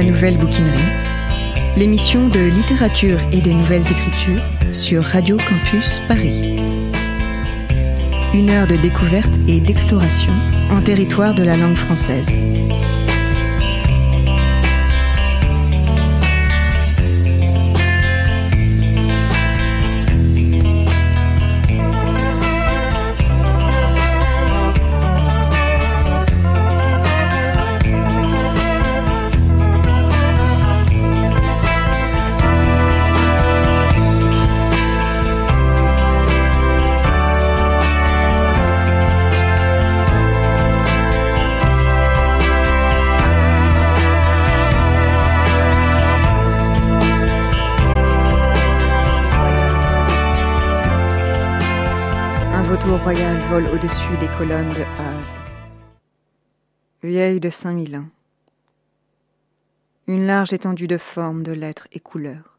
la Nouvelle Bouquinerie, l'émission de littérature et des nouvelles écritures sur Radio Campus Paris. Une heure de découverte et d'exploration en territoire de la langue française. Royal vole au-dessus des colonnes de Haze. Vieille de cinq mille ans. Une large étendue de formes, de lettres et couleurs.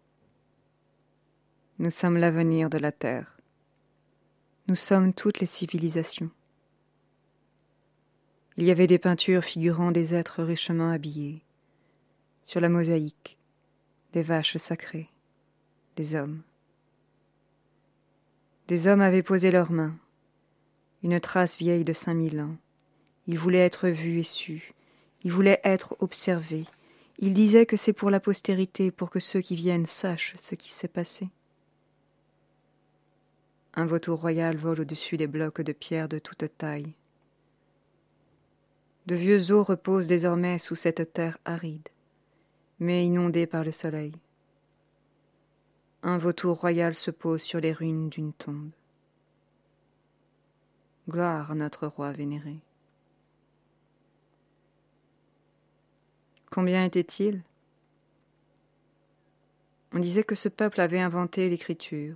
Nous sommes l'avenir de la Terre. Nous sommes toutes les civilisations. Il y avait des peintures figurant des êtres richement habillés. Sur la mosaïque, des vaches sacrées, des hommes. Des hommes avaient posé leurs mains, une trace vieille de cinq mille ans. Il voulait être vu et su, il voulait être observé, il disait que c'est pour la postérité, pour que ceux qui viennent sachent ce qui s'est passé. Un vautour royal vole au-dessus des blocs de pierre de toute taille. De vieux eaux reposent désormais sous cette terre aride, mais inondée par le soleil. Un vautour royal se pose sur les ruines d'une tombe. Gloire à notre roi vénéré. Combien était-il? On disait que ce peuple avait inventé l'écriture,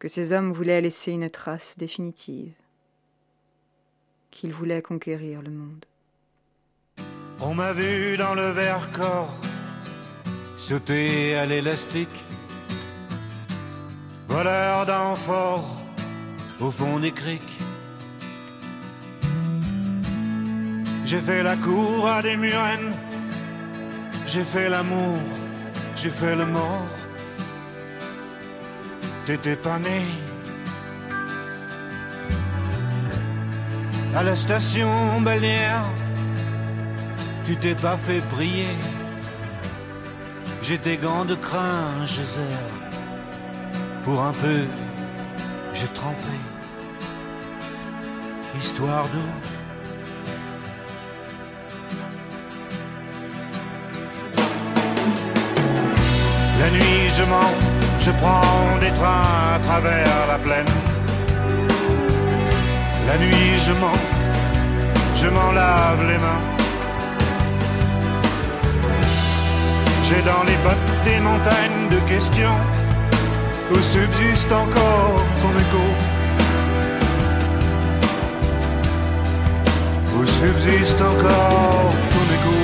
que ces hommes voulaient laisser une trace définitive, qu'ils voulaient conquérir le monde. On m'a vu dans le verre corps sauter à l'élastique, voleur d'enfort au fond des criques. J'ai fait la cour à des murennes, j'ai fait l'amour, j'ai fait le mort. T'étais pas né. À la station balnéaire, tu t'es pas fait briller. J'étais gants de crin, pour un peu j'ai trempé, histoire d'eau. La nuit je mens, je prends des trains à travers la plaine. La nuit je mens, je m'en lave les mains. J'ai dans les bottes des montagnes de questions où subsiste encore ton écho. Où subsiste encore ton écho.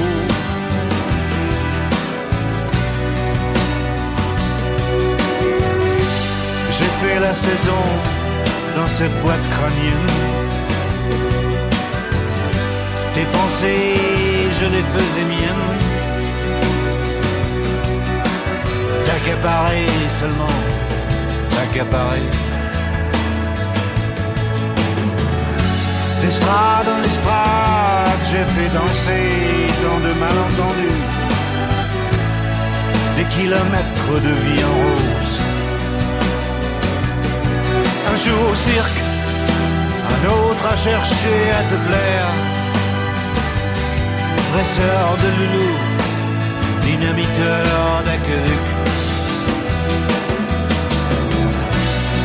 J'ai fait la saison dans cette boîte crânienne. Tes pensées, je les faisais miennes. D'accaparer seulement D'estrade en estrade, j'ai fait danser tant de malentendus. Des kilomètres de vie en rose. Un jour au cirque, un autre à chercher à te plaire. Presseur de loulou, dynamiteur d'aqueduc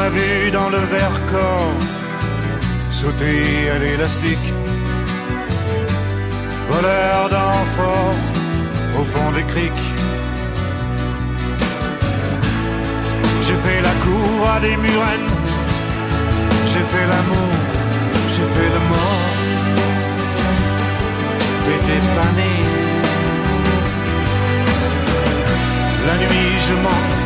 m'a vu dans le verre corps sauter à l'élastique, voleur d'enfort au fond des criques. J'ai fait la cour à des murennes, j'ai fait l'amour, j'ai fait le mort. T'étais pas né. La nuit je mens,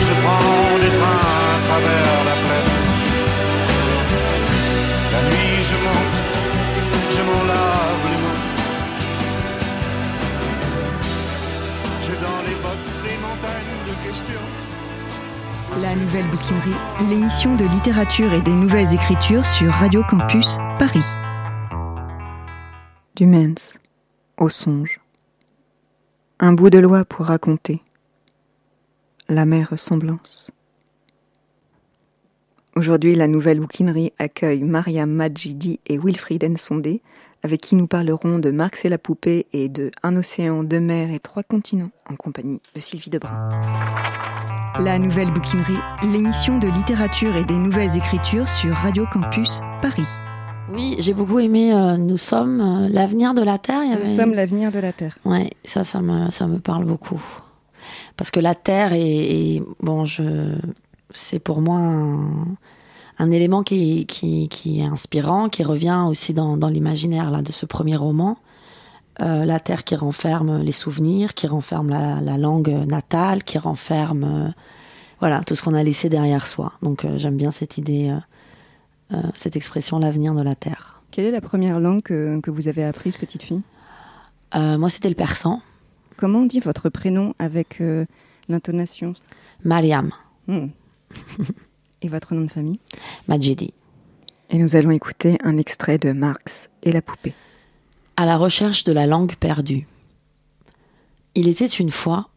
Je prends des trains à travers la plaine. La nuit je mens, je m'en lave les mains. J'ai dans les bottes des montagnes de questions. La Nouvelle Bouquinerie, l'émission de littérature et des nouvelles écritures sur Radio Campus Paris. Du Mens au songe. Un bout de loi pour raconter. La mère ressemblance. Aujourd'hui, la Nouvelle Bouquinerie accueille Mariam Majidi et Wilfried Ensondé, avec qui nous parlerons de Marx et la poupée et de Un océan, deux mers et trois continents, en compagnie de Sylvie Debrun. La Nouvelle Bouquinerie, l'émission de littérature et des nouvelles écritures sur Radio Campus Paris. Oui, j'ai beaucoup aimé euh, Nous sommes euh, l'avenir de la Terre. Il y Nous sommes l'avenir de la Terre. Ouais, ça, ça me, ça me parle beaucoup. Parce que la Terre est, est- bon, je, c'est pour moi un, un élément qui, qui, qui est inspirant, qui revient aussi dans, dans l'imaginaire là de ce premier roman. Euh, la Terre qui renferme les souvenirs, qui renferme la, la langue natale, qui renferme, euh, voilà, tout ce qu'on a laissé derrière soi. Donc euh, j'aime bien cette idée, cette expression, l'avenir de la Terre. Quelle est la première langue que, que vous avez apprise, petite fille? Moi, c'était le persan, Comment on dit votre prénom avec euh, l'intonation Mariam Hmm. Et votre nom de famille Majidi. Et nous allons écouter un extrait de Marx et la poupée. À la recherche de la langue perdue. Il était une fois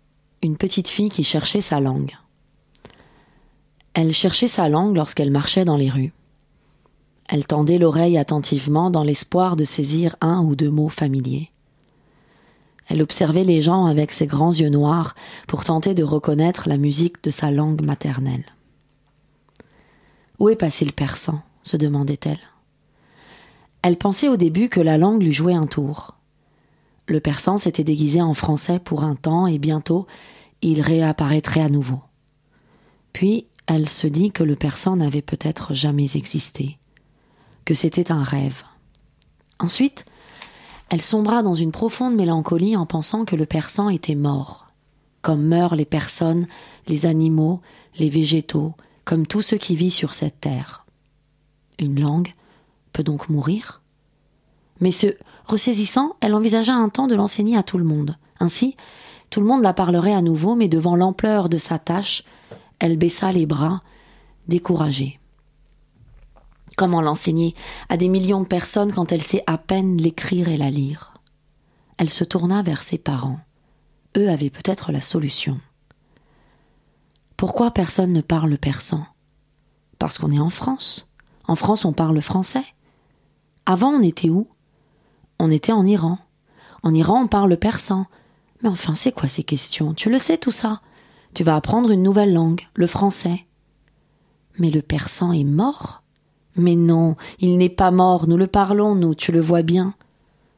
une petite fille qui cherchait sa langue. Elle cherchait sa langue lorsqu'elle marchait dans les rues. Elle tendait l'oreille attentivement dans l'espoir de saisir un ou deux mots familiers. Elle observait les gens avec ses grands yeux noirs pour tenter de reconnaître la musique de sa langue maternelle. Où est passé le persan? se demandait-elle. Elle pensait au début que la langue lui jouait un tour. Le persan s'était déguisé en français pour un temps et bientôt il réapparaîtrait à nouveau. Puis elle se dit que le persan n'avait peut-être jamais existé, que c'était un rêve. Ensuite, elle sombra dans une profonde mélancolie en pensant que le persan était mort, comme meurent les personnes, les animaux, les végétaux, comme tout ce qui vit sur cette terre. Une langue peut donc mourir? Mais se ressaisissant, elle envisagea un temps de l'enseigner à tout le monde. Ainsi, tout le monde la parlerait à nouveau, mais devant l'ampleur de sa tâche, elle baissa les bras, découragée. Comment l'enseigner à des millions de personnes quand elle sait à peine l'écrire et la lire? Elle se tourna vers ses parents. Eux avaient peut-être la solution. Pourquoi personne ne parle persan? Parce qu'on est en France. En France, on parle français. Avant, on était où? On était en Iran. En Iran, on parle persan. Mais enfin, c'est quoi ces questions? Tu le sais tout ça? Tu vas apprendre une nouvelle langue, le français. Mais le persan est mort Mais non, il n'est pas mort, nous le parlons, nous, tu le vois bien.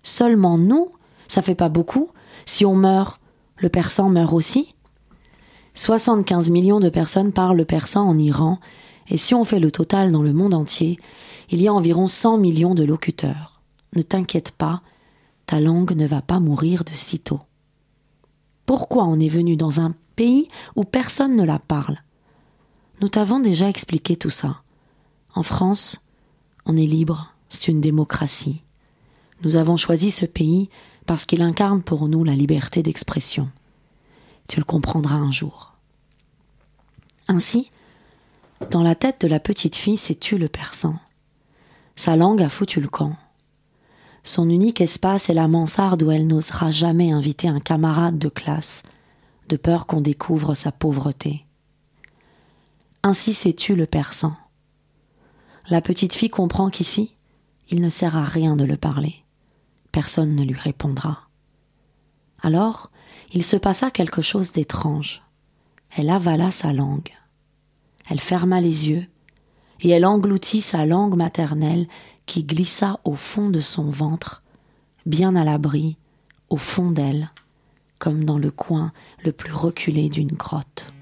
Seulement nous Ça fait pas beaucoup Si on meurt, le persan meurt aussi 75 millions de personnes parlent le persan en Iran, et si on fait le total dans le monde entier, il y a environ 100 millions de locuteurs. Ne t'inquiète pas, ta langue ne va pas mourir de sitôt. Pourquoi on est venu dans un pays où personne ne la parle? Nous t'avons déjà expliqué tout ça. En France, on est libre, c'est une démocratie. Nous avons choisi ce pays parce qu'il incarne pour nous la liberté d'expression. Tu le comprendras un jour. Ainsi, dans la tête de la petite fille s'est tu le persan? Sa langue a foutu le camp. Son unique espace est la mansarde où elle n'osera jamais inviter un camarade de classe, de peur qu'on découvre sa pauvreté. Ainsi sais-tu le persan? La petite fille comprend qu'ici, il ne sert à rien de le parler. Personne ne lui répondra. Alors, il se passa quelque chose d'étrange. Elle avala sa langue. Elle ferma les yeux, et elle engloutit sa langue maternelle qui glissa au fond de son ventre, bien à l'abri, au fond d'elle, comme dans le coin le plus reculé d'une grotte.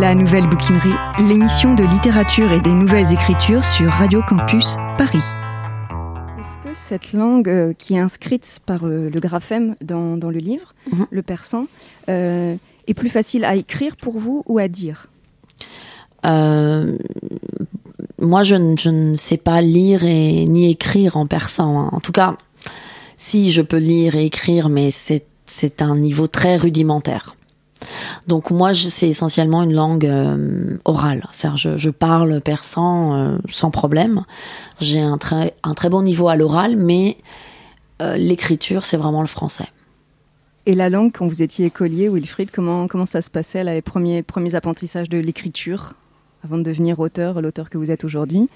La Nouvelle Bouquinerie, l'émission de littérature et des nouvelles écritures sur Radio Campus Paris. Est-ce que cette langue euh, qui est inscrite par euh, le graphème dans, dans le livre, Mhm. le persan, euh, est plus facile à écrire pour vous ou à dire? Euh, moi, je, ne- je ne sais pas lire et ni écrire en persan. hein. En tout cas, si je peux lire et écrire, mais c'est un niveau très rudimentaire. Donc moi, c'est essentiellement une langue euh, orale. C'est-à-dire, je, parle persan euh, sans problème. J'ai un très bon niveau à l'oral, mais euh, l'écriture, c'est vraiment le français. Et la langue, quand vous étiez écolier, Wilfried, comment, ça se passait, les premiers, premiers apprentissages de l'écriture, avant de devenir auteur, l'auteur que vous êtes aujourd'hui?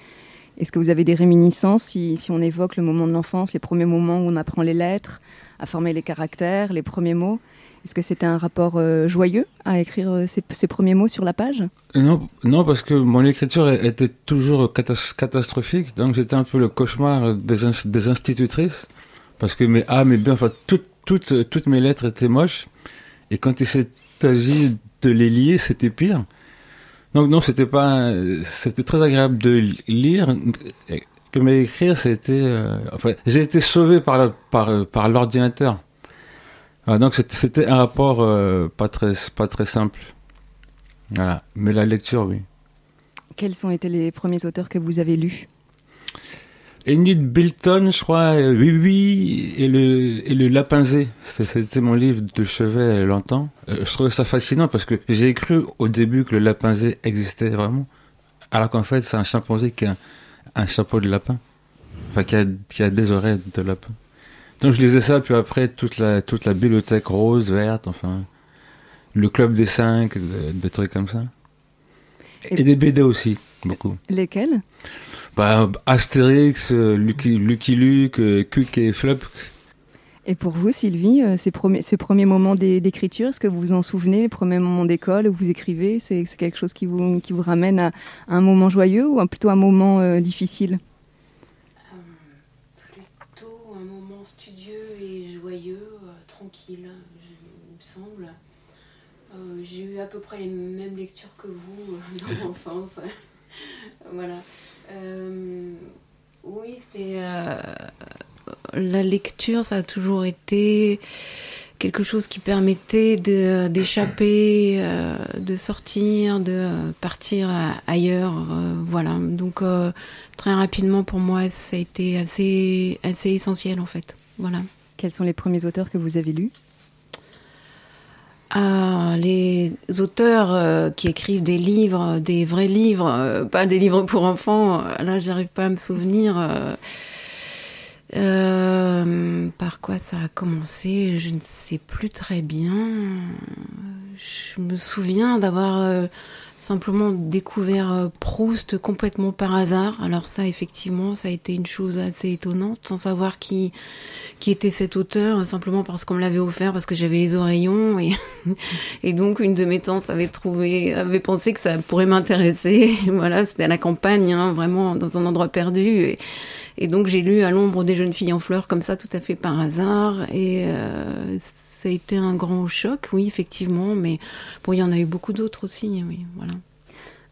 Est-ce que vous avez des réminiscences, si on évoque le moment de l'enfance, les premiers moments où on apprend les lettres, à former les caractères, les premiers mots? Est-ce que c'était un rapport euh, joyeux à écrire euh, ces, premiers mots sur la page? Non, non, parce que mon écriture était toujours catas- catastrophique, donc j'étais un peu le cauchemar des, ins- des institutrices, parce que mes A, mes B, enfin, toutes, toutes, toutes mes lettres étaient moches, et quand il s'est agi de les lier, c'était pire. Donc non, c'était pas, c'était très agréable de lire, que mais écrire, c'était, euh, enfin, j'ai été sauvé par par, euh, par l'ordinateur. Ah, donc c'était- un rapport euh, pas très, pas très simple. Voilà. Mais la lecture, oui. Quels ont été les premiers auteurs que vous avez lus? Enid Bilton, je crois, euh, oui, oui, et le, et le Lapinzé. C'était mon livre de chevet longtemps. Euh, je trouvais ça fascinant parce que j'ai cru au début que le Lapinzé existait vraiment. Alors qu'en fait, c'est un chimpanzé qui a un, un chapeau de lapin. Enfin, qui a, qui a des oreilles de lapin. Donc je lisais ça, puis après, toute la, toute la bibliothèque rose, verte, enfin, le club des cinq, de- des trucs comme ça. Et, Et- des BD aussi, beaucoup. Lesquels? Bah, Astérix, euh, Lucky, Lucky Luke, euh, Cuc et Flop. Et pour vous, Sylvie, euh, ces premiers, ces premiers moments d'é- d'écriture, est-ce que vous vous en souvenez, les premiers moments d'école où vous écrivez? C'est c'est quelque chose qui vous, qui vous ramène à, à un moment joyeux ou à- plutôt un moment euh, difficile Plutôt un moment studieux et joyeux, euh, tranquille, je- il me semble. Euh, J'ai à peu près les mêmes lectures que vous euh, dans l'enfance. voilà. Euh, oui, c'était. euh, la lecture, ça a toujours été quelque chose qui permettait de- d'échapper, de sortir, de partir ailleurs. voilà. Donc, très rapidement, pour moi, ça a été assez, assez essentiel, en fait. Voilà. Quels sont les premiers auteurs que vous avez lus? Ah, les auteurs euh, qui écrivent des livres, des vrais livres, euh, pas des livres pour enfants, euh, là, j'arrive pas à me souvenir. par quoi ça a commencé Je ne sais plus très bien. Je me souviens d'avoir simplement découvert Proust complètement par hasard. Alors ça, effectivement, ça a été une chose assez étonnante, sans savoir qui qui était cet auteur, simplement parce qu'on me l'avait offert, parce que j'avais les oreillons. Et, et donc, une de mes tantes avait trouvé, avait pensé que ça pourrait m'intéresser. Voilà, c'était à la campagne, hein, vraiment dans un endroit perdu. Et, et donc, j'ai lu À l'ombre des jeunes filles en fleurs, comme ça, tout à fait par hasard. Et euh, ça a été un grand choc, oui, effectivement. Mais bon, il y en a eu beaucoup d'autres aussi, oui, voilà.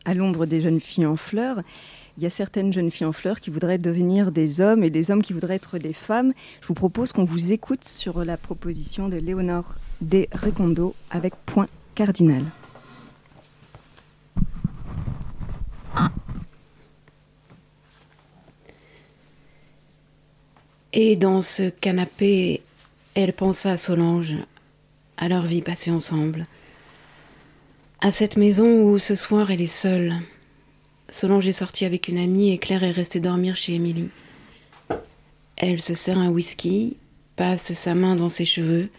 À l'ombre des jeunes filles en fleurs, il y a certaines jeunes filles en fleurs qui voudraient devenir des hommes et des hommes qui voudraient être des femmes. Je vous propose qu'on vous écoute sur la proposition de Léonore De Recondo avec Point Cardinal. Et dans ce canapé, elle pensa à Solange, à leur vie passée ensemble, à cette maison où ce soir elle est seule. Solange est sortie avec une amie et Claire est restée dormir chez Émilie. Elle se sert un whisky, passe sa main dans ses cheveux,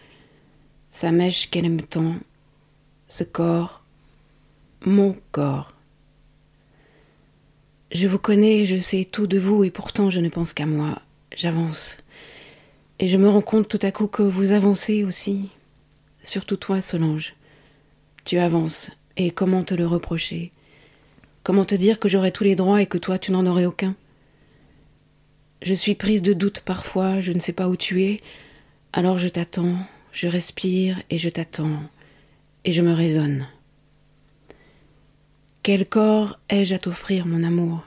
sa mèche qu'elle aime tant, ce corps, mon corps. Je vous connais, je sais tout de vous et pourtant je ne pense qu'à moi. J'avance. Et je me rends compte tout à coup que vous avancez aussi. Surtout toi, Solange. Tu avances. Et comment te le reprocher? Comment te dire que j'aurais tous les droits et que toi tu n'en aurais aucun? Je suis prise de doute parfois, je ne sais pas où tu es. Alors je t'attends, je respire et je t'attends. Et je me raisonne. Quel corps ai-je à t'offrir, mon amour?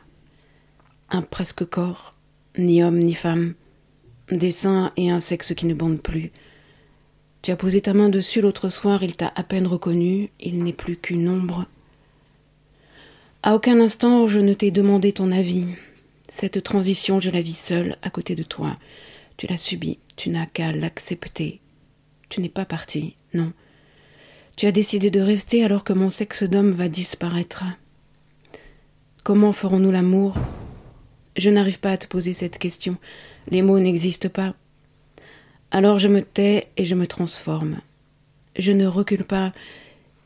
Un presque corps, ni homme ni femme, des seins et un sexe qui ne bondent plus. Tu as posé ta main dessus l'autre soir, il t'a à peine reconnu, il n'est plus qu'une ombre. À aucun instant je ne t'ai demandé ton avis. Cette transition, je la vis seule à côté de toi. Tu l'as subie, tu n'as qu'à l'accepter. Tu n'es pas parti, non. Tu as décidé de rester alors que mon sexe d'homme va disparaître. Comment ferons-nous l'amour? Je n'arrive pas à te poser cette question. Les mots n'existent pas. Alors je me tais et je me transforme. Je ne recule pas,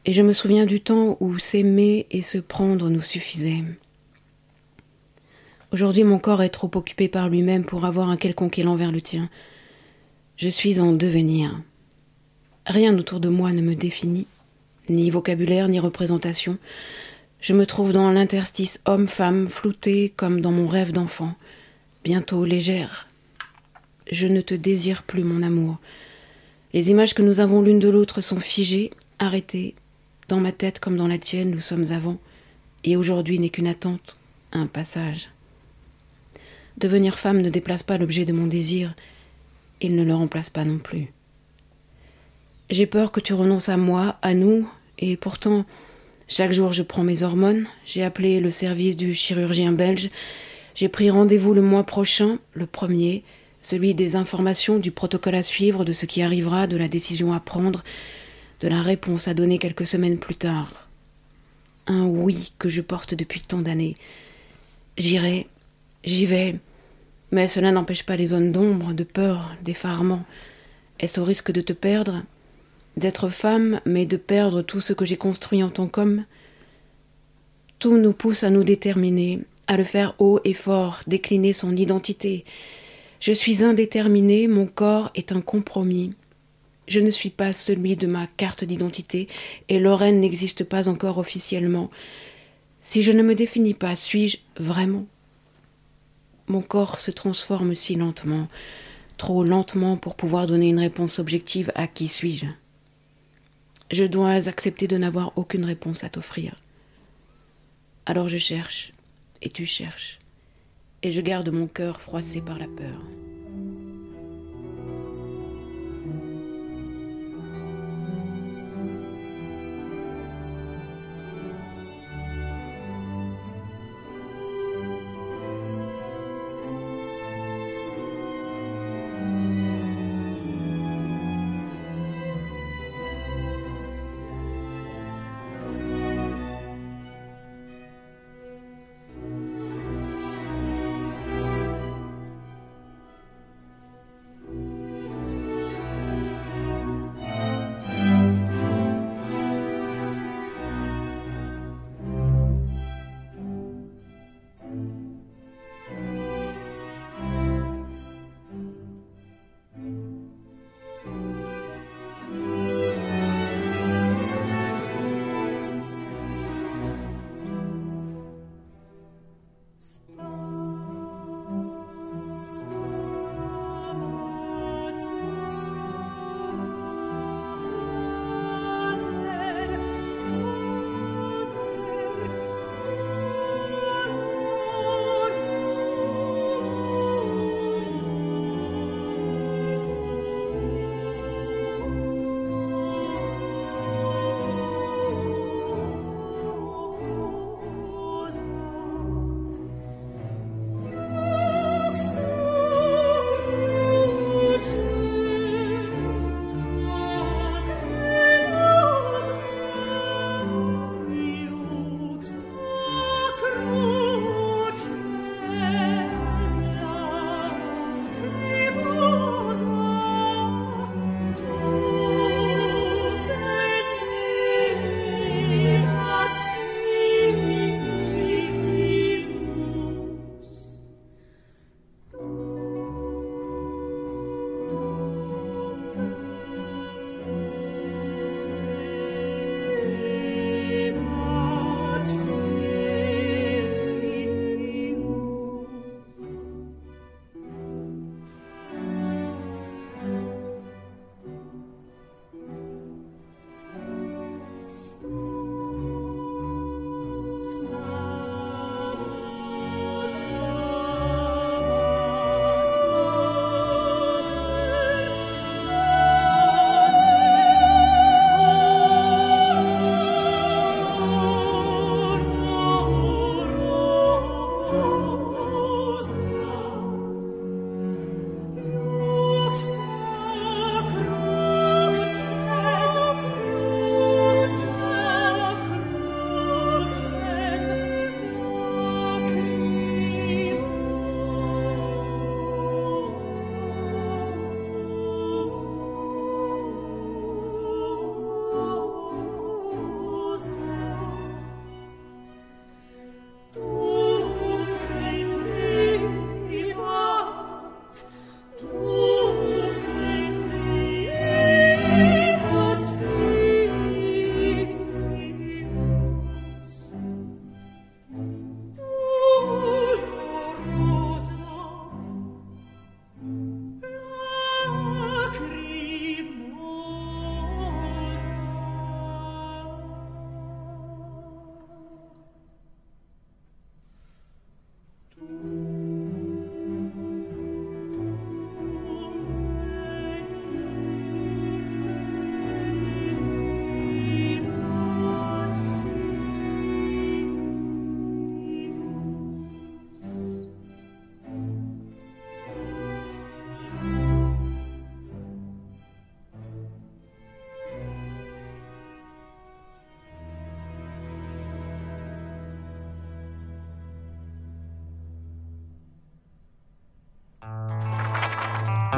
et je me souviens du temps où s'aimer et se prendre nous suffisait. Aujourd'hui mon corps est trop occupé par lui-même pour avoir un quelconque élan vers le tien. Je suis en devenir. Rien autour de moi ne me définit, ni vocabulaire, ni représentation. Je me trouve dans l'interstice homme-femme, flouté comme dans mon rêve d'enfant, bientôt légère. Je ne te désire plus, mon amour. Les images que nous avons l'une de l'autre sont figées, arrêtées. Dans ma tête comme dans la tienne, nous sommes avant. Et aujourd'hui n'est qu'une attente, un passage. Devenir femme ne déplace pas l'objet de mon désir, il ne le remplace pas non plus. J'ai peur que tu renonces à moi, à nous, et pourtant, chaque jour je prends mes hormones, j'ai appelé le service du chirurgien belge, j'ai pris rendez-vous le mois prochain, le premier, celui des informations, du protocole à suivre, de ce qui arrivera, de la décision à prendre, de la réponse à donner quelques semaines plus tard. Un oui que je porte depuis tant d'années. J'irai, j'y vais, mais cela n'empêche pas les zones d'ombre, de peur, d'effarement. Est-ce au risque de te perdre d'être femme, mais de perdre tout ce que j'ai construit en tant qu'homme? Tout nous pousse à nous déterminer, à le faire haut et fort, décliner son identité. Je suis indéterminé, mon corps est un compromis. Je ne suis pas celui de ma carte d'identité, et Lorraine n'existe pas encore officiellement. Si je ne me définis pas, suis-je vraiment? Mon corps se transforme si lentement, trop lentement pour pouvoir donner une réponse objective à qui suis-je. Je dois accepter de n'avoir aucune réponse à t'offrir. Alors je cherche, et tu cherches, et je garde mon cœur froissé par la peur.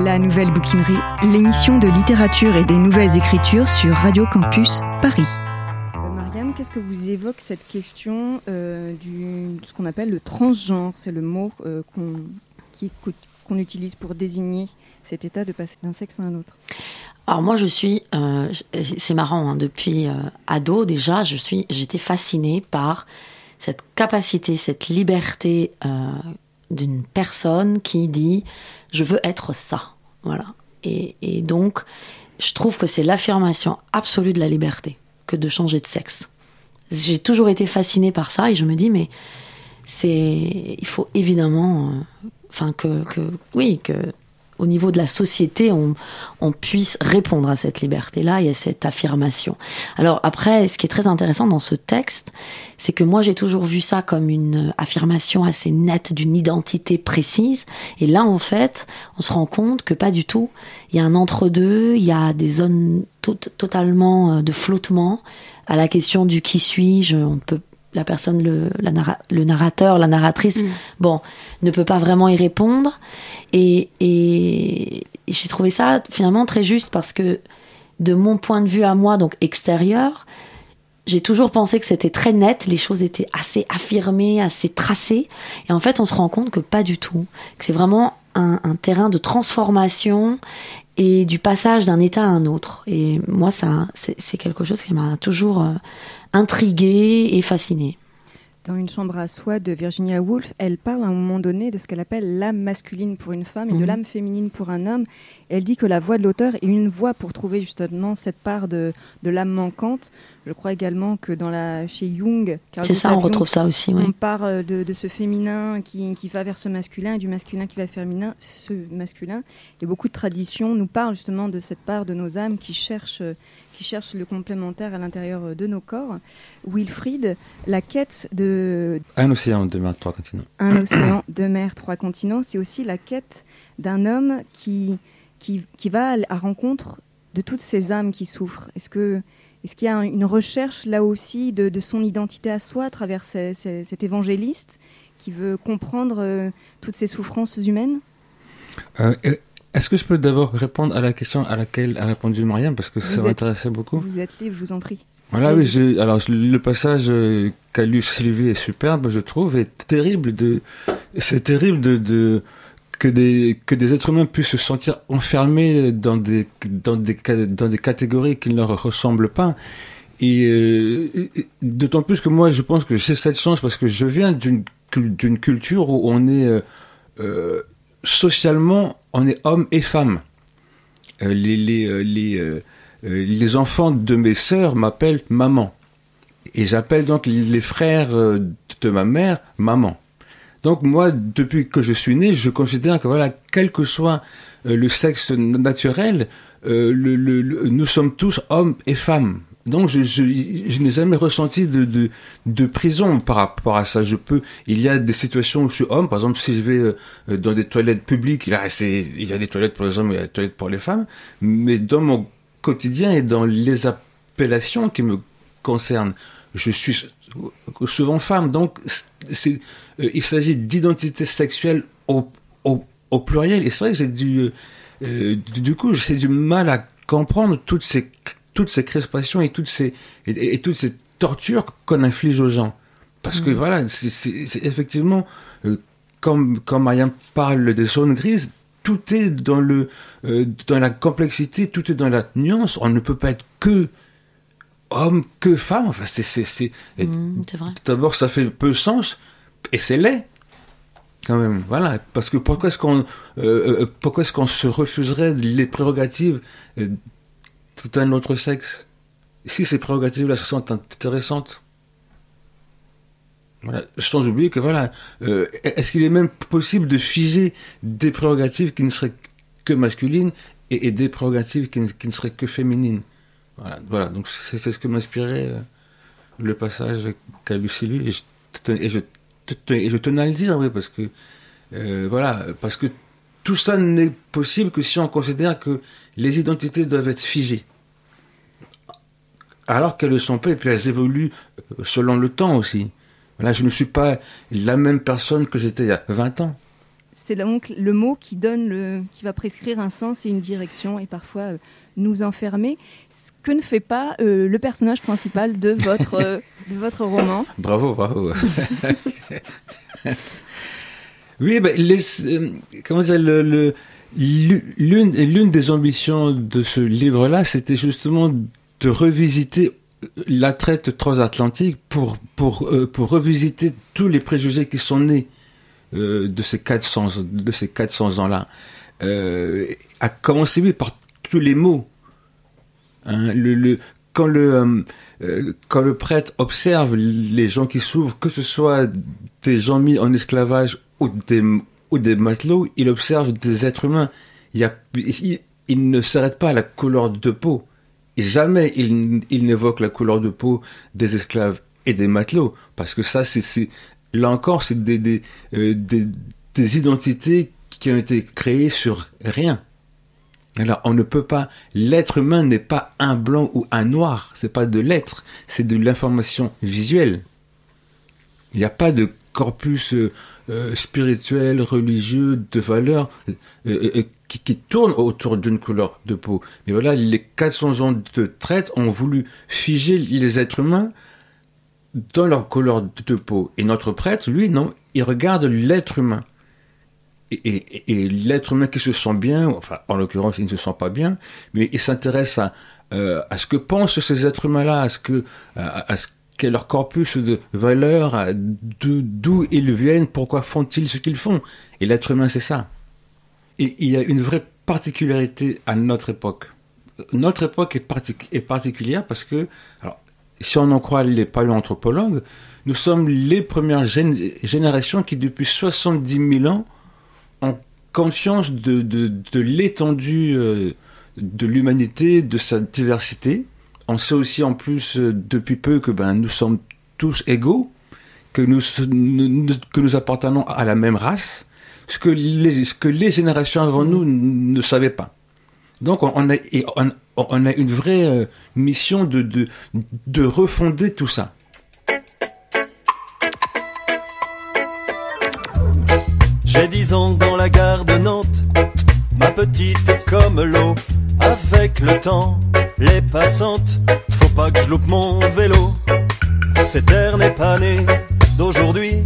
La Nouvelle Bouquinerie, l'émission de littérature et des nouvelles écritures sur Radio Campus Paris. Euh, Marianne, qu'est-ce que vous évoque cette question euh, du, de ce qu'on appelle le transgenre? C'est le mot euh, qu'on utilise pour désigner cet état de passer d'un sexe à un autre. Alors moi je suis, euh, c'est marrant, hein, depuis euh, ado déjà, je suis, j'étais fascinée par cette capacité, cette liberté euh, d'une personne qui dit je veux être ça, voilà. Et, et donc je trouve que c'est l'affirmation absolue de la liberté que de changer de sexe. J'ai toujours été fascinée par ça et je me dis mais c'est, il faut évidemment, euh, enfin que, que, oui que au niveau de la société, on, puisse répondre à cette liberté-là et à cette affirmation. Alors après, ce qui est très intéressant dans ce texte, c'est que moi j'ai toujours vu ça comme une affirmation assez nette d'une identité précise. Et là, en fait, on se rend compte que pas du tout. Il y a un entre-deux, il y a des zones to- totalement euh, de flottement à la question du qui suis-je. On peut la personne, le, la narra- le narrateur, la narratrice, bon, ne peut pas vraiment y répondre. Et, et j'ai trouvé ça finalement très juste parce que de mon point de vue à moi, donc extérieur, j'ai toujours pensé que c'était très net, les choses étaient assez affirmées, assez tracées. Et en fait, on se rend compte que pas du tout. Que c'est vraiment un, un terrain de transformation et du passage d'un état à un autre. Et moi, ça, c'est c'est quelque chose qui m'a toujours euh, intriguée et fascinée. Dans Une chambre à soi de Virginia Woolf, elle parle à un moment donné de ce qu'elle appelle l'âme masculine pour une femme et de Mhm. l'âme féminine pour un homme. Elle dit que la voix de l'auteur est une voix pour trouver justement cette part de, de l'âme manquante. Je crois également que dans la, chez Jung, Carl C'est ça, on retrouve Jung, ça aussi, oui. on parle de, de ce féminin qui, qui va vers ce masculin et du masculin qui va vers féminin, ce masculin. Et beaucoup de traditions nous parlent justement de cette part de nos âmes qui cherchent, qui cherchent le complémentaire à l'intérieur de nos corps. Wilfried, la quête de Un océan de mer, trois continents. un océan, deux mers, trois continents, c'est aussi la quête d'un homme qui, qui, qui va à rencontre de toutes ces âmes qui souffrent. Est-ce que est-ce qu'il y a un- une recherche là aussi de, de son identité à soi à travers ces- ces- cet évangéliste qui veut comprendre euh, toutes ces souffrances humaines? Euh, euh, Est-ce que je peux d'abord répondre à la question à laquelle a répondu Marianne parce que Vous ça m'intéressait beaucoup? Vous êtes libre, je vous en prie. Voilà, oui, je- alors le passage euh, qu'a lu Sylvie est superbe, je trouve, et terrible de, c'est terrible de, de que des que des êtres humains puissent se sentir enfermés dans des dans des dans des catégories qui ne leur ressemblent pas. Et, euh, et- d'autant plus que moi, je pense que j'ai cette chance parce que je viens d'une d'une culture où on est euh, euh, socialement, on est homme et femme. Euh, les les euh, les euh, euh, les enfants de mes sœurs m'appellent maman. Et j'appelle donc les frères euh, de ma mère maman. Donc moi, depuis que je suis né, je considère que voilà, quel que soit le sexe naturel, le, le- le- nous sommes tous hommes et femmes. Donc je, je, je n'ai jamais ressenti de, de, de prison par rapport à ça. Je peux, il y a des situations où je suis homme, par exemple si je vais euh, dans des toilettes publiques, là il y a des toilettes pour les hommes et des toilettes pour les femmes, mais dans mon quotidien et dans les appellations qui me concernent, je suis souvent femme. Donc c'est, euh, il s'agit d'identité sexuelle au, au, au pluriel. Et c'est vrai que j'ai du, euh, euh, du coup, j'ai du mal à comprendre toutes ces, toutes ces crispations et toutes ces, et, et- et toutes ces tortures qu'on inflige aux gens. Parce que voilà, c'est, effectivement, euh, comme, quand Mariam parle des zones grises, tout est dans le, euh, dans la complexité, tout est dans la nuance. On ne peut pas être que homme, que femme. Enfin, c'est, Mmh. D'abord, ça fait peu sens, et c'est laid, quand même. Voilà, parce que pourquoi est-ce qu'on, euh, euh, pourquoi est-ce qu'on se refuserait les prérogatives euh, d'un autre sexe. Si ces prérogatives-là sont intéressantes. Sans oublier que voilà, euh, est-ce qu'il est même possible de figer des prérogatives qui ne seraient que masculines et, des prérogatives qui ne, qui ne seraient que féminines? Voilà. Donc c'est ce que m'inspirait euh, le passage qu'a lu et je, et je tenais à le dire, oui, parce que euh, voilà, parce que tout ça n'est possible que si on considère que les identités doivent être figées. Alors qu'elles ne le sont pas, et puis elles évoluent euh, selon le temps aussi. Voilà, je ne suis pas la même personne que j'étais il y a 20 ans. c'est donc le mot qui donne le, qui va prescrire un sens et une direction et parfois euh, nous enfermer. Ce que ne fait pas euh, le personnage principal de votre, euh, de votre roman. Bravo, bravo. oui, ben, les, euh, comment dire, le, l'une, l'une des ambitions de ce livre-là, c'était justement de revisiter la traite transatlantique pour, pour, euh, pour revisiter tous les préjugés qui sont nés euh, de ces 400, de ces 400 ans-là. Euh, à commencer par tous les mots. Hein, le, le, quand le, euh, euh, quand le prêtre observe les gens qui s'ouvrent, que ce soit des gens mis en esclavage ou des, ou des matelots, il observe des êtres humains. Il, ne s'arrête pas à la couleur de peau. Jamais il, il n'évoque la couleur de peau des esclaves et des matelots. Parce que ça, c'est, là encore, c'est des, des, euh, des, des identités qui ont été créées sur rien. Alors, on ne peut pas. L'être humain n'est pas un blanc ou un noir. C'est pas de l'être. C'est de l'information visuelle. Il n'y a pas de corpus euh, euh, spirituel, religieux, de valeurs euh, euh, qui, qui tourne autour d'une couleur de peau. Mais voilà, les 400 ans de traite ont voulu figer les êtres humains dans leur couleur de peau. Et notre prêtre, lui, non, il regarde l'être humain et, et, et l'être humain qui se sent bien, enfin en l'occurrence il ne se sent pas bien, mais il s'intéresse à, euh, à ce que pensent ces êtres humains-là, à ce que à ce qu'est leur corpus de valeurs, d'où ils viennent, pourquoi font-ils ce qu'ils font. Et l'être humain c'est ça. Et il y a une vraie particularité à notre époque. Notre époque est, partic est particulière parce que, alors, si on en croit les paléoanthropologues, nous sommes les premières gén générations qui depuis 70 000 ans ont conscience de l'étendue euh, de l'humanité, de sa diversité. On sait aussi en plus euh, depuis peu que ben, nous sommes tous égaux, que nous, que nous appartenons à la même race, ce que les, ce que les générations avant nous ne savaient pas. Donc on a, on a une vraie euh, mission de, de, de refonder tout ça. J'ai dix ans dans la gare de Nantes, ma petite comme l'eau. Avec le temps, les passantes, faut pas que je loupe mon vélo. Cette terre n'est pas née d'aujourd'hui.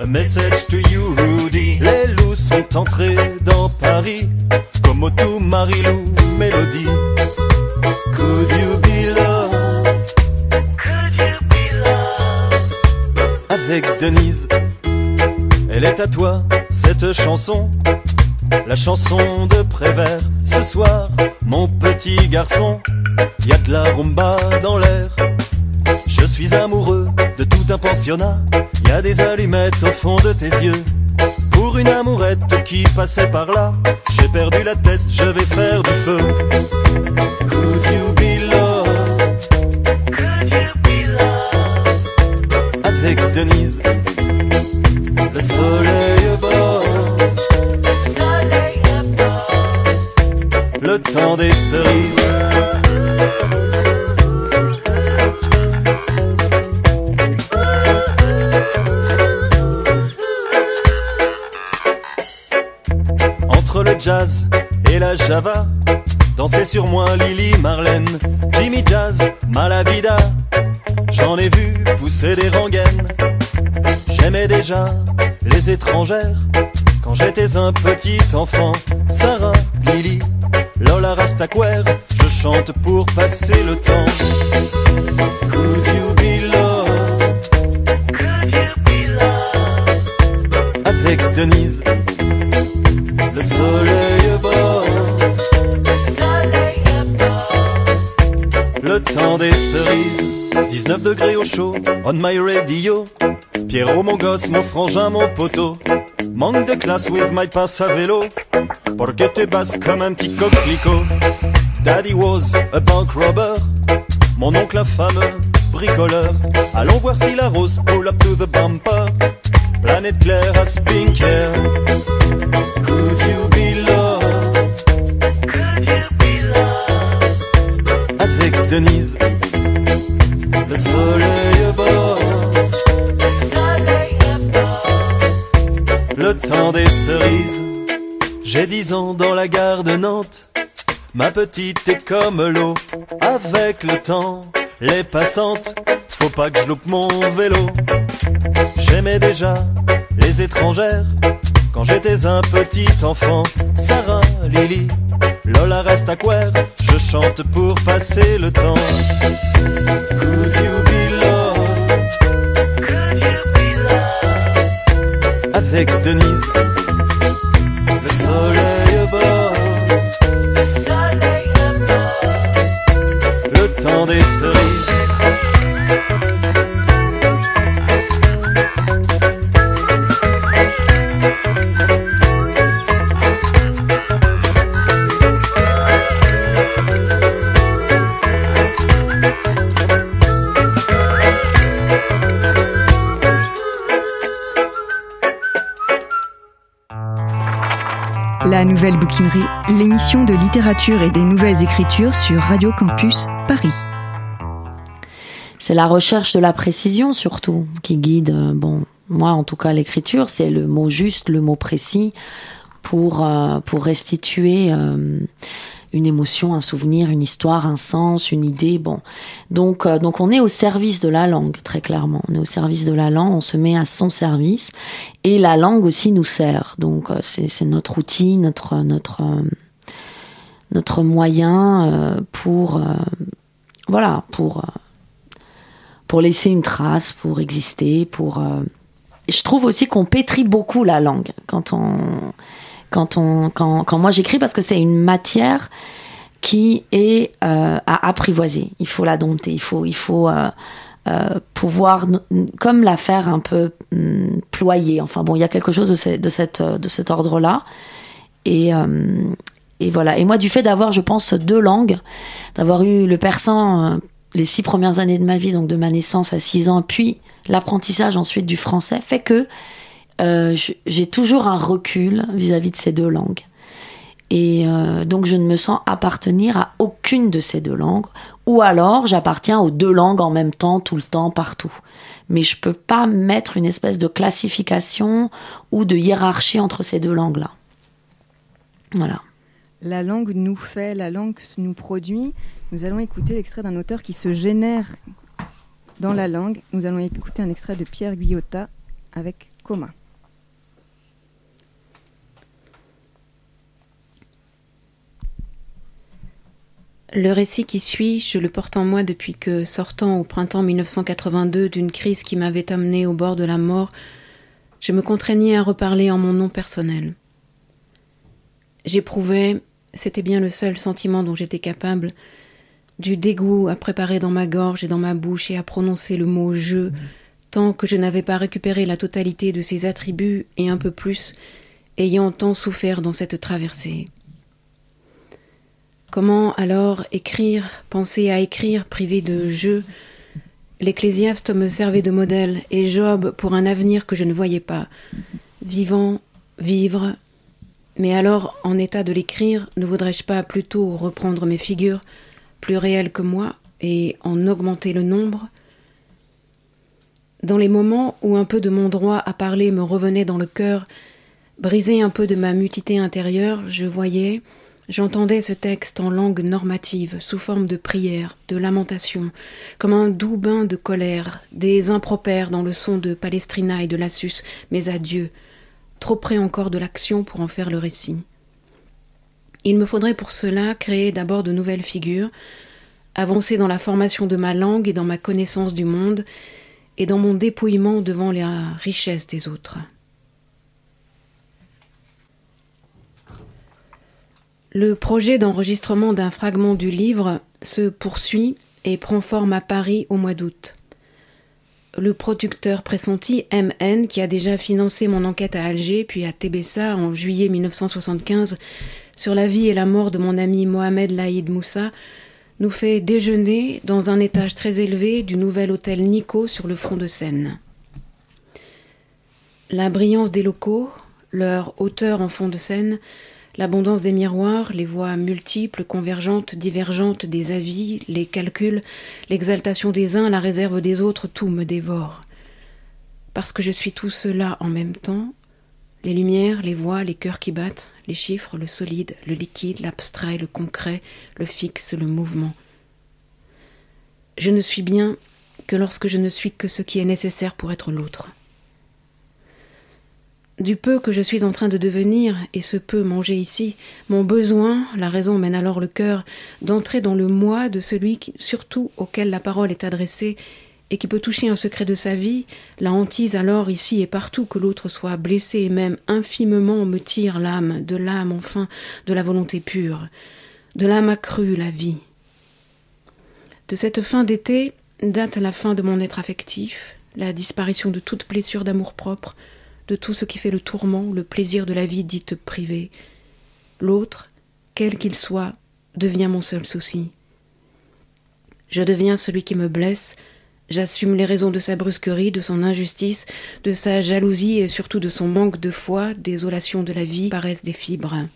A message to you, Rudy. Les loups sont entrés dans Paris, comme Otou, Marilou, Mélodie. Could you be loved? Avec Denise. Elle est à toi, cette chanson, la chanson de Prévert. Ce soir, mon petit garçon, y a de la rumba dans l'air. Je suis amoureux de tout un pensionnat, y a des allumettes au fond de tes yeux. Pour une amourette qui passait par là, j'ai perdu la tête, je vais faire du feu. Could you be loved? Avec Denise temps des cerises. Entre le jazz et la java, danser sur moi Lily Marlène, Jimmy Jazz, Malavida, j'en ai vu pousser des rengaines. J'aimais déjà les étrangères quand j'étais un petit enfant. Sarah, Lily, Lola Rastaquer, je chante pour passer le temps. Could you be loved? Avec Denise, le soleil bord, le temps des cerises. 19 degrés au chaud, on my radio. Pierrot, mon gosse, mon frangin, mon poteau. Manque de classe with my passe à vélo. Porque tu basses comme un petit coquelicot. Daddy was a bank robber. Mon oncle, fameux bricoleur. Allons voir si la rose pull up to the bumper. Planète claire à Spinker. Could you be loved? Avec Denise. Le soleil bord. le temps des cerises. J'ai dix ans dans la gare de Nantes. Ma petite est comme l'eau, avec le temps, les passantes, faut pas que je loupe mon vélo. J'aimais déjà les étrangères quand j'étais un petit enfant. Sarah, Lily, Lola reste à quoi je chante pour passer le temps. L'émission de littérature et des nouvelles écritures sur Radio Campus Paris. C'est la recherche de la précision surtout qui guide, euh, bon, moi en tout cas l'écriture, c'est le mot juste, le mot précis pour euh, restituer euh, une émotion, un souvenir, une histoire, un sens, une idée. Bon, donc euh, donc on est au service de la langue très clairement. On est au service de la langue, on se met à son service et la langue aussi nous sert. Donc euh, c'est notre outil, notre notre euh, notre moyen euh, pour euh, voilà pour pour laisser une trace, pour exister, pour. Je trouve aussi qu'on pétrit beaucoup la langue quand on, quand on, quand, quand moi j'écris parce que c'est une matière qui est euh, à apprivoiser. Il faut la dompter. Il faut, il faut euh, euh, pouvoir, comme la faire un peu hum, ployer. Enfin bon, il y a quelque chose de, ce- de cette, de cet ordre-là. Et, et voilà. Et moi, du fait d'avoir, je pense, deux langues, d'avoir eu le persan les six premières années de ma vie, donc de ma naissance à six ans, puis l'apprentissage ensuite du français, fait que j'ai toujours un recul vis-à-vis de ces deux langues. Et euh, donc je ne me sens appartenir à aucune de ces deux langues, ou alors j'appartiens aux deux langues en même temps, tout le temps, partout. Mais je peux pas mettre une espèce de classification ou de hiérarchie entre ces deux langues-là. Voilà. La langue nous fait, la langue nous produit. Nous allons écouter l'extrait d'un auteur qui se génère dans la langue. Nous allons écouter un extrait de Pierre Guyotat avec Coma. Le récit qui suit, je le porte en moi depuis que, sortant au printemps 1982 d'une crise qui m'avait amené au bord de la mort, je me contraignais à reparler en mon nom personnel. J'éprouvais, c'était bien le seul sentiment dont j'étais capable, du dégoût à préparer dans ma gorge et dans ma bouche et à prononcer le mot je, tant que je n'avais pas récupéré la totalité de ses attributs et un peu plus, ayant tant souffert dans cette traversée. Comment alors écrire, penser à écrire privé de je L'ecclésiaste me servait de modèle et Job pour un avenir que je ne voyais pas. Vivant, vivre. Mais alors, en état de l'écrire, ne voudrais-je pas plutôt reprendre mes figures, plus réelles que moi, et en augmenter le nombre Dans les moments où un peu de mon droit à parler me revenait dans le cœur, brisé un peu de ma mutité intérieure, je voyais, J'entendais ce texte en langue normative, sous forme de prière, de lamentation, comme un doux bain de colère, des impropères dans le son de Palestrina et de Lassus, mais à Dieu, trop près encore de l'action pour en faire le récit. Il me faudrait pour cela créer d'abord de nouvelles figures, avancer dans la formation de ma langue et dans ma connaissance du monde, et dans mon dépouillement devant la richesse des autres. Le projet d'enregistrement d'un fragment du livre se poursuit et prend forme à Paris au mois d'août. Le producteur pressenti, MN, qui a déjà financé mon enquête à Alger puis à Tébessa en juillet 1975 sur la vie et la mort de mon ami Mohamed Laïd Moussa, nous fait déjeuner dans un étage très élevé du nouvel hôtel Nico sur le front de Seine. La brillance des locaux, leur hauteur en fond de scène, L'abondance des miroirs, les voix multiples, convergentes, divergentes des avis, les calculs, l'exaltation des uns, la réserve des autres, tout me dévore. Parce que je suis tout cela en même temps, Les lumières, les voix, les cœurs qui battent, les chiffres, le solide, le liquide, l'abstrait, le concret, le fixe, le mouvement. Je ne suis bien que lorsque je ne suis que ce qui est nécessaire pour être l'autre. Du peu que je suis en train de devenir, et ce peu mangé ici, mon besoin, la raison mène alors le cœur, d'entrer dans le moi de celui surtout auquel la parole est adressée, et qui peut toucher un secret de sa vie, la hantise alors ici et partout que l'autre soit blessé et même infimement me tire l'âme, de l'âme enfin, de la volonté pure, de l'âme accrue, la vie. De cette fin d'été date la fin de mon être affectif, la disparition de toute blessure d'amour-propre, de tout ce qui fait le tourment, le plaisir de la vie dite privée. L'autre, quel qu'il soit, devient mon seul souci. Je deviens celui qui me blesse, j'assume les raisons de sa brusquerie, de son injustice, de sa jalousie et surtout de son manque de foi, désolation de la vie paraissent des fibres.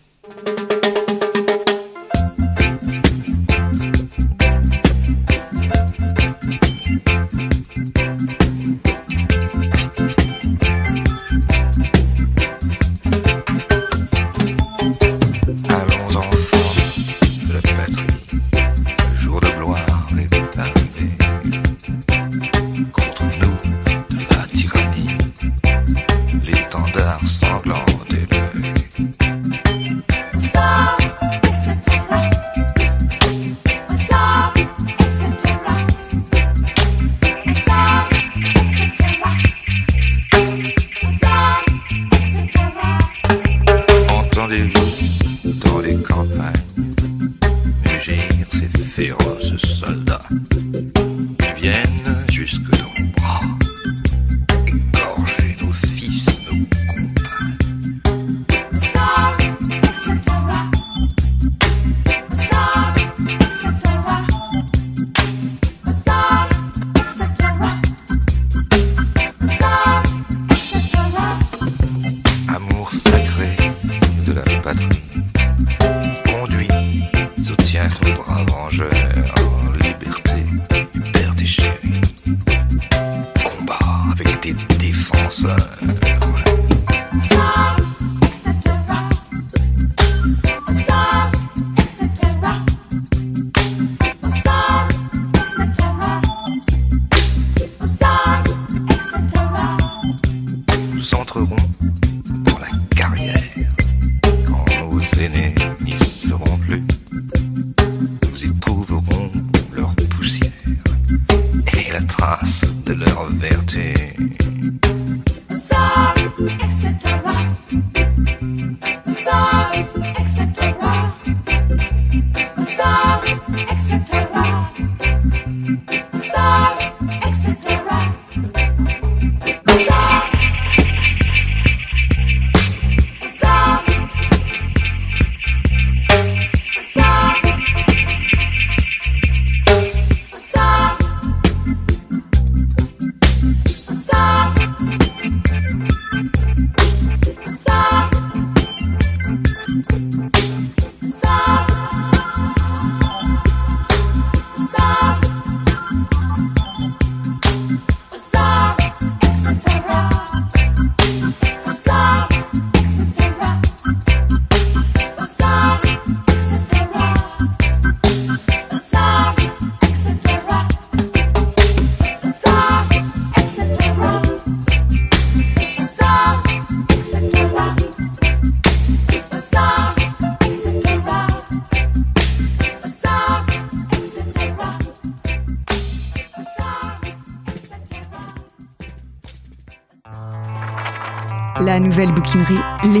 La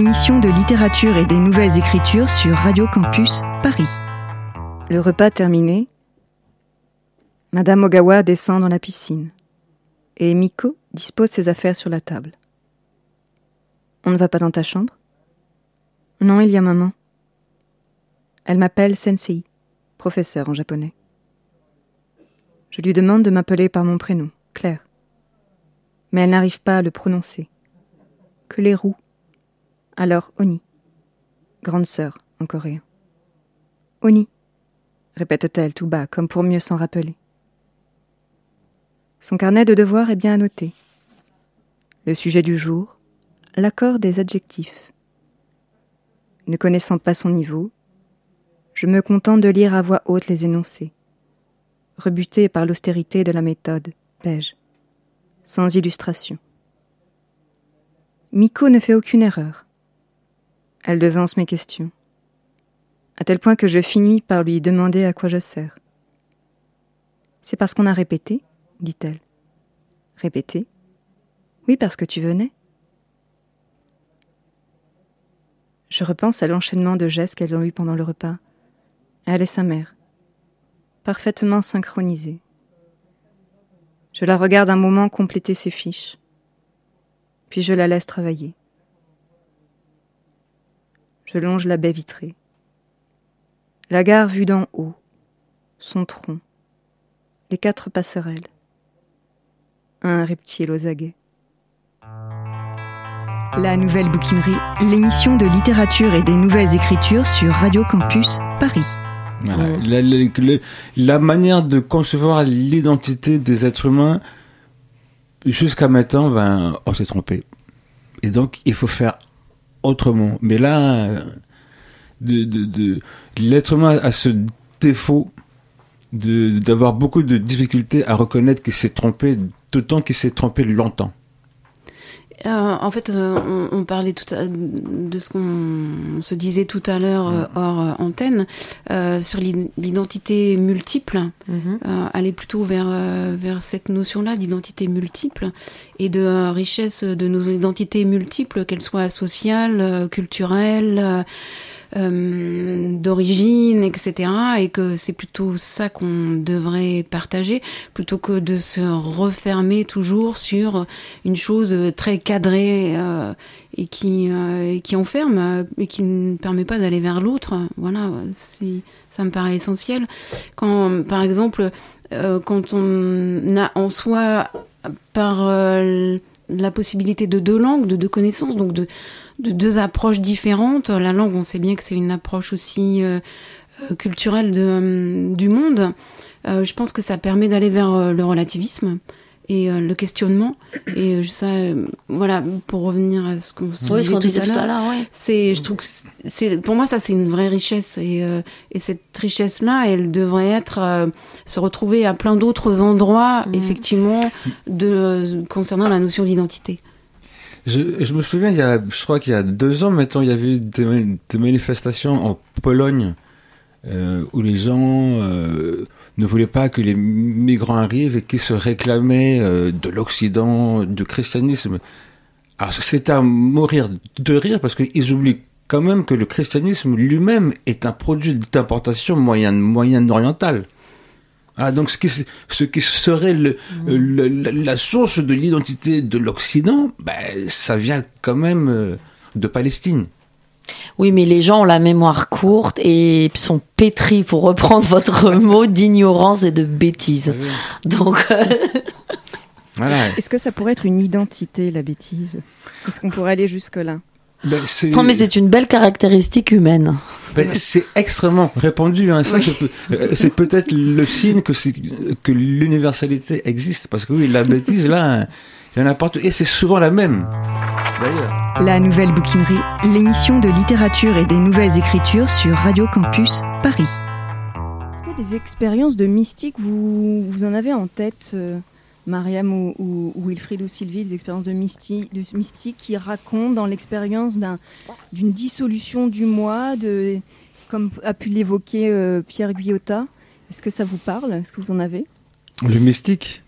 L'émission de littérature et des nouvelles écritures sur Radio Campus Paris. Le repas terminé, Madame Ogawa descend dans la piscine et Miko dispose ses affaires sur la table. On ne va pas dans ta chambre? Non, il y a maman. Elle m'appelle Sensei, professeur en japonais. Je lui demande de m'appeler par mon prénom, Claire. Mais elle n'arrive pas à le prononcer que les roues. Alors Oni, grande sœur en coréen. Oni, répète-t-elle tout bas, comme pour mieux s'en rappeler. Son carnet de devoirs est bien annoté. Le sujet du jour, l'accord des adjectifs. Ne connaissant pas son niveau, je me contente de lire à voix haute les énoncés, rebuté par l'austérité de la méthode, beige, sans illustration. Miko ne fait aucune erreur. Elle devance mes questions, à tel point que je finis par lui demander à quoi je sers. C'est parce qu'on a répété, dit-elle. Répété? Oui, parce que tu venais. Je repense à l'enchaînement de gestes qu'elles ont eus pendant le repas. Elle et sa mère, parfaitement synchronisées. Je la regarde un moment compléter ses fiches, puis je la laisse travailler. Je longe la baie vitrée. La gare vue d'en haut, son tronc, les quatre passerelles, un reptile aux aguets. La Nouvelle Bouquinerie, l'émission de littérature et des nouvelles écritures sur Radio Campus Paris. Voilà. La, la- la- la manière de concevoir l'identité des êtres humains, jusqu'à maintenant, ben, on s'est trompé. Et donc, il faut faire autrement. Mais là, de, l'être humain a ce défaut d'avoir beaucoup de difficultés à reconnaître qu'il s'est trompé, d'autant qu'il s'est trompé longtemps. Euh, en fait, euh, on, on parlait tout à- de ce qu'on se disait tout à l'heure euh, hors antenne sur l'i- l'identité multiple. Mhm. euh, aller plutôt vers vers cette notion-là d'identité multiple et de richesse de nos identités multiples, qu'elles soient sociales, culturelles, euh, d'origine, etc. Et que c'est plutôt ça qu'on devrait partager plutôt que de se refermer toujours sur une chose très cadrée euh, et qui euh, qui enferme euh, et qui ne permet pas d'aller vers l'autre. Voilà, ça me paraît essentiel. Quand, par exemple, euh, quand on a en soi par la possibilité de deux langues, de deux connaissances, donc de, de deux approches différentes. La langue, on sait bien que c'est une approche aussi euh, euh, culturelle de, euh, du monde. Euh, je pense que ça permet d'aller vers le relativisme et euh, le questionnement. Et ça, euh, voilà, pour revenir à ce qu'on Oui, disait tout à l'heure, ouais. c'est, je trouve c'est, pour moi, ça, c'est une vraie richesse. Et, euh, et cette richesse-là, elle devrait être, se retrouver à plein d'autres endroits, Mhm. effectivement, de, concernant la notion d'identité. Je, je me souviens, il y a, je crois qu'il y a deux ans maintenant, il y avait eu des, ma- des manifestations en Pologne euh, où les gens euh, ne voulaient pas que les migrants arrivent et qui se réclamaient euh, de l'Occident, du christianisme. Alors c'est à mourir de rire parce qu'ils oublient quand même que le christianisme lui-même est un produit d'importation moyenne, moyenne orientale. Ah, donc ce qui, ce qui serait le, le- la, la source de l'identité de l'Occident, ben, ça vient quand même euh, de Palestine. Oui, mais les gens ont la mémoire courte et sont pétris, pour reprendre votre mot, d'ignorance et de bêtise. Donc, euh, Voilà. Est-ce que ça pourrait être une identité, la bêtise? Est-ce qu'on pourrait aller jusque-là? Ben, non, mais c'est une belle caractéristique humaine. Ben, c'est extrêmement répandu. Hein. Ça, c'est, peut- euh, c'est peut-être le signe que l'universalité existe. Parce que oui, la bêtise, là, il y en a partout. Et c'est souvent la même, d'ailleurs. La Nouvelle Bouquinerie, l'émission de littérature et des nouvelles écritures sur Radio Campus Paris. Est-ce que des expériences de mystique, vous, vous en avez en tête, euh, Mariam ou, ou- ou Wilfried ou Sylvie, des expériences de mystique, qui racontent dans l'expérience d'un- d'une dissolution du moi, comme a pu l'évoquer euh, Pierre Guyotat. Est-ce que ça vous parle? Est-ce que vous en avez? Le mystique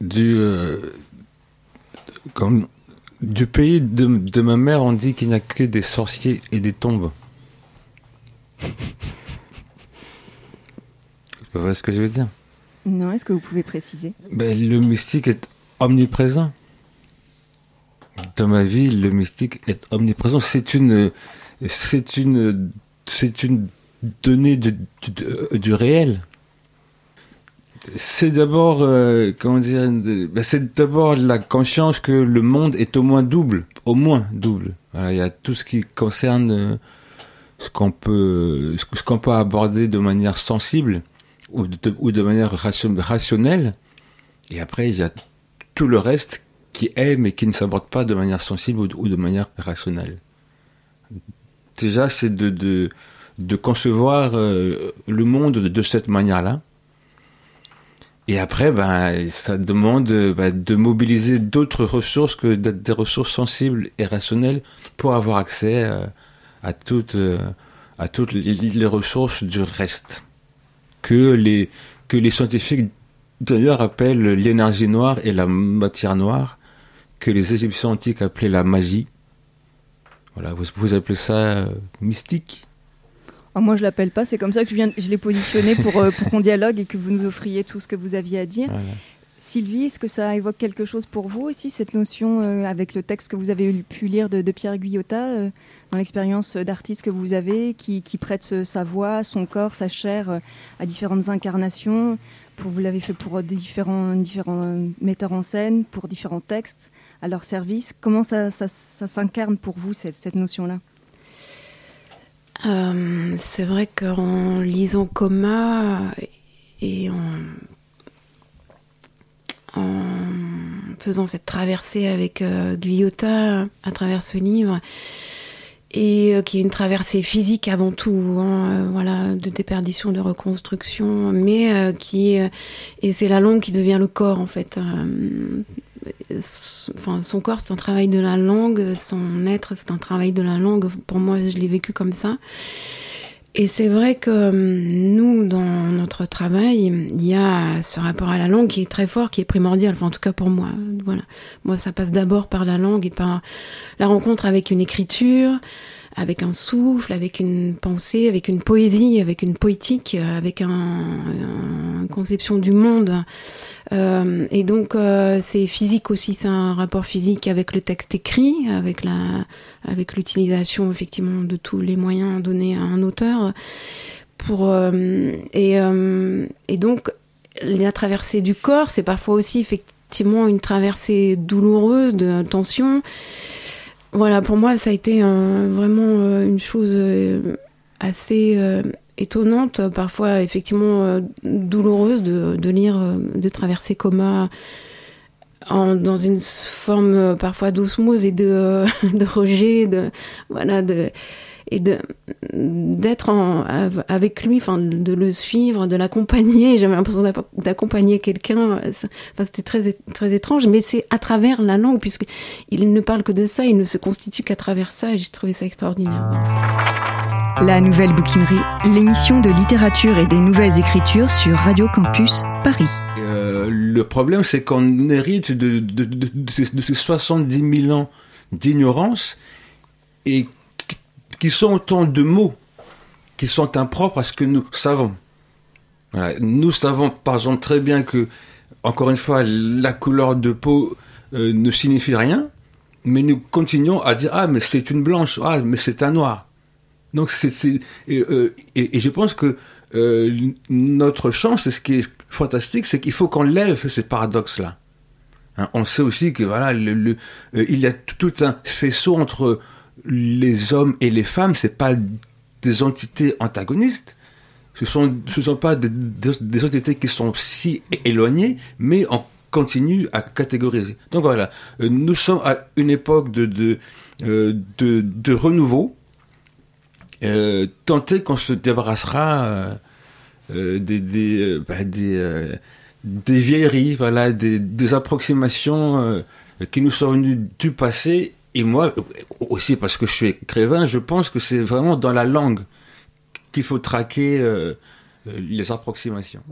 du euh, pays de, de ma mère, on dit qu'il n'y a que des sorciers et des tombes. Vous voyez ce que je veux dire? Non, est-ce que vous pouvez préciser? Ben, Le mystique est omniprésent. Dans ma vie, le mystique est omniprésent. C'est une, c'est une, c'est une donnée du, du, réel. C'est d'abord, euh, comment dire, ben, c'est d'abord la conscience que le monde est au moins double, au moins double. Il y a tout ce qui concerne euh, ce qu'on peut aborder de manière sensible ou de, ou de manière ration- rationnelle. Et après, il y a tout le reste qui aime et qui ne s'aborde pas de manière sensible ou de, manière rationnelle. Déjà, c'est de, de, de, concevoir euh, le monde de cette manière-là. Et après, ben, ça demande ben, de mobiliser d'autres ressources que des ressources sensibles et rationnelles pour avoir accès à, à toutes, euh, à toutes les ressources du reste que les, que les scientifiques d'ailleurs appellent l'énergie noire et la matière noire, que les Égyptiens antiques appelaient la magie. Voilà, vous, vous appelez ça euh, mystique? Ah, Moi, je l'appelle pas. C'est comme ça que je, viens, je l'ai positionné pour, euh, pour qu'on dialogue et que vous nous offriez tout ce que vous aviez à dire. Sylvie, est-ce que ça évoque quelque chose pour vous aussi, cette notion, euh, avec le texte que vous avez pu lire de, Pierre Guyotat, dans l'expérience d'artiste que vous avez, qui, prête sa voix, son corps, sa chair à différentes incarnations pour, Vous l'avez fait pour différents, différents metteurs en scène, pour différents textes à leur service. Comment ça, s'incarne pour vous, cette, notion-là? Euh, C'est vrai qu'en lisant Coma et en, faisant cette traversée avec euh, Guyotta à travers ce livre, et euh, qui est une traversée physique avant tout, hein, euh, voilà, de déperdition, de reconstruction, mais euh, qui et c'est la langue qui devient le corps en fait. Enfin, son corps, c'est un travail de la langue, son être, c'est un travail de la langue. Pour moi, je l'ai vécu comme ça. Et c'est vrai que nous, dans notre travail, il y a ce rapport à la langue qui est très fort, qui est primordial, enfin en tout cas pour moi. Voilà. Moi, ça passe d'abord par la langue et par la rencontre avec une écriture, avec un souffle, avec une pensée, avec une poésie, avec une poétique, avec un, une conception du monde. Euh, et donc euh, c'est physique aussi, c'est un rapport physique avec le texte écrit, avec la, avec l'utilisation effectivement de tous les moyens donnés à un auteur. Pour euh, et, euh, et donc la traversée du corps, c'est parfois aussi effectivement une traversée douloureuse de tension voilà, pour moi, ça a été vraiment euh, une chose euh, assez euh, étonnante, parfois effectivement douloureuse de, lire, de traverser coma dans une forme parfois d'osmose et de, de rejet, de voilà, de et de d'être avec lui, enfin de le suivre, de l'accompagner. J'avais l'impression d'accompagner quelqu'un. Enfin, c'était très très étrange, mais c'est à travers la langue puisque il ne parle que de ça, il ne se constitue qu'à travers ça. Et j'ai trouvé ça extraordinaire. La nouvelle bouquinerie, l'émission de littérature et des nouvelles écritures sur Radio Campus Paris. Euh, le problème, c'est qu'on hérite de, de, de, de, ces 70 000 ans d'ignorance et qui sont autant de mots qui sont impropres à ce que nous savons. Nous savons par exemple très bien que, encore une fois, la couleur de peau euh, ne signifie rien, mais nous continuons à dire ah mais c'est une blanche, ah mais c'est un noir. Donc c'est et, euh, et, je pense que euh, notre chance, et ce qui est fantastique, c'est qu'il faut qu'on lève ces paradoxes là. Hein, on sait aussi que voilà, le, il y a tout un faisceau entre les hommes et les femmes, c'est pas des entités antagonistes. Ce sont, ce sont pas des, des, entités qui sont si éloignées, mais on continue à catégoriser. Donc voilà, euh, nous sommes à une époque de, de, euh, de, de renouveau. Euh, tenter qu'on se débarrassera euh, euh des, des, bah, des, des, vieilleries, voilà, des, des approximations qui nous sont venues du passé et moi, aussi parce que je suis écrivain, je pense que c'est vraiment dans la langue qu'il faut traquer euh, euh les approximations.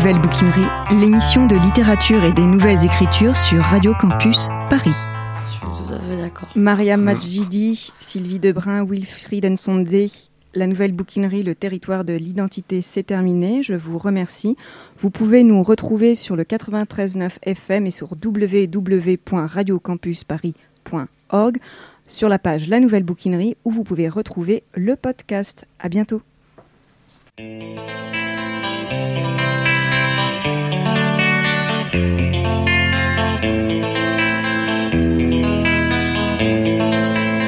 Nouvelle Bouquinerie, l'émission de littérature et des nouvelles écritures sur Radio Campus Paris. Je suis tout à fait d'accord. Mariam Majidi, Sylvie Debrun, Wilfried Nsondé, la nouvelle bouquinerie Le territoire de l'identité, c'est terminé. Je vous remercie. Vous pouvez nous retrouver sur le 93.9 FM et sur www.radiocampusparis.org sur la page La Nouvelle Bouquinerie où vous pouvez retrouver le podcast. À bientôt. Thank you.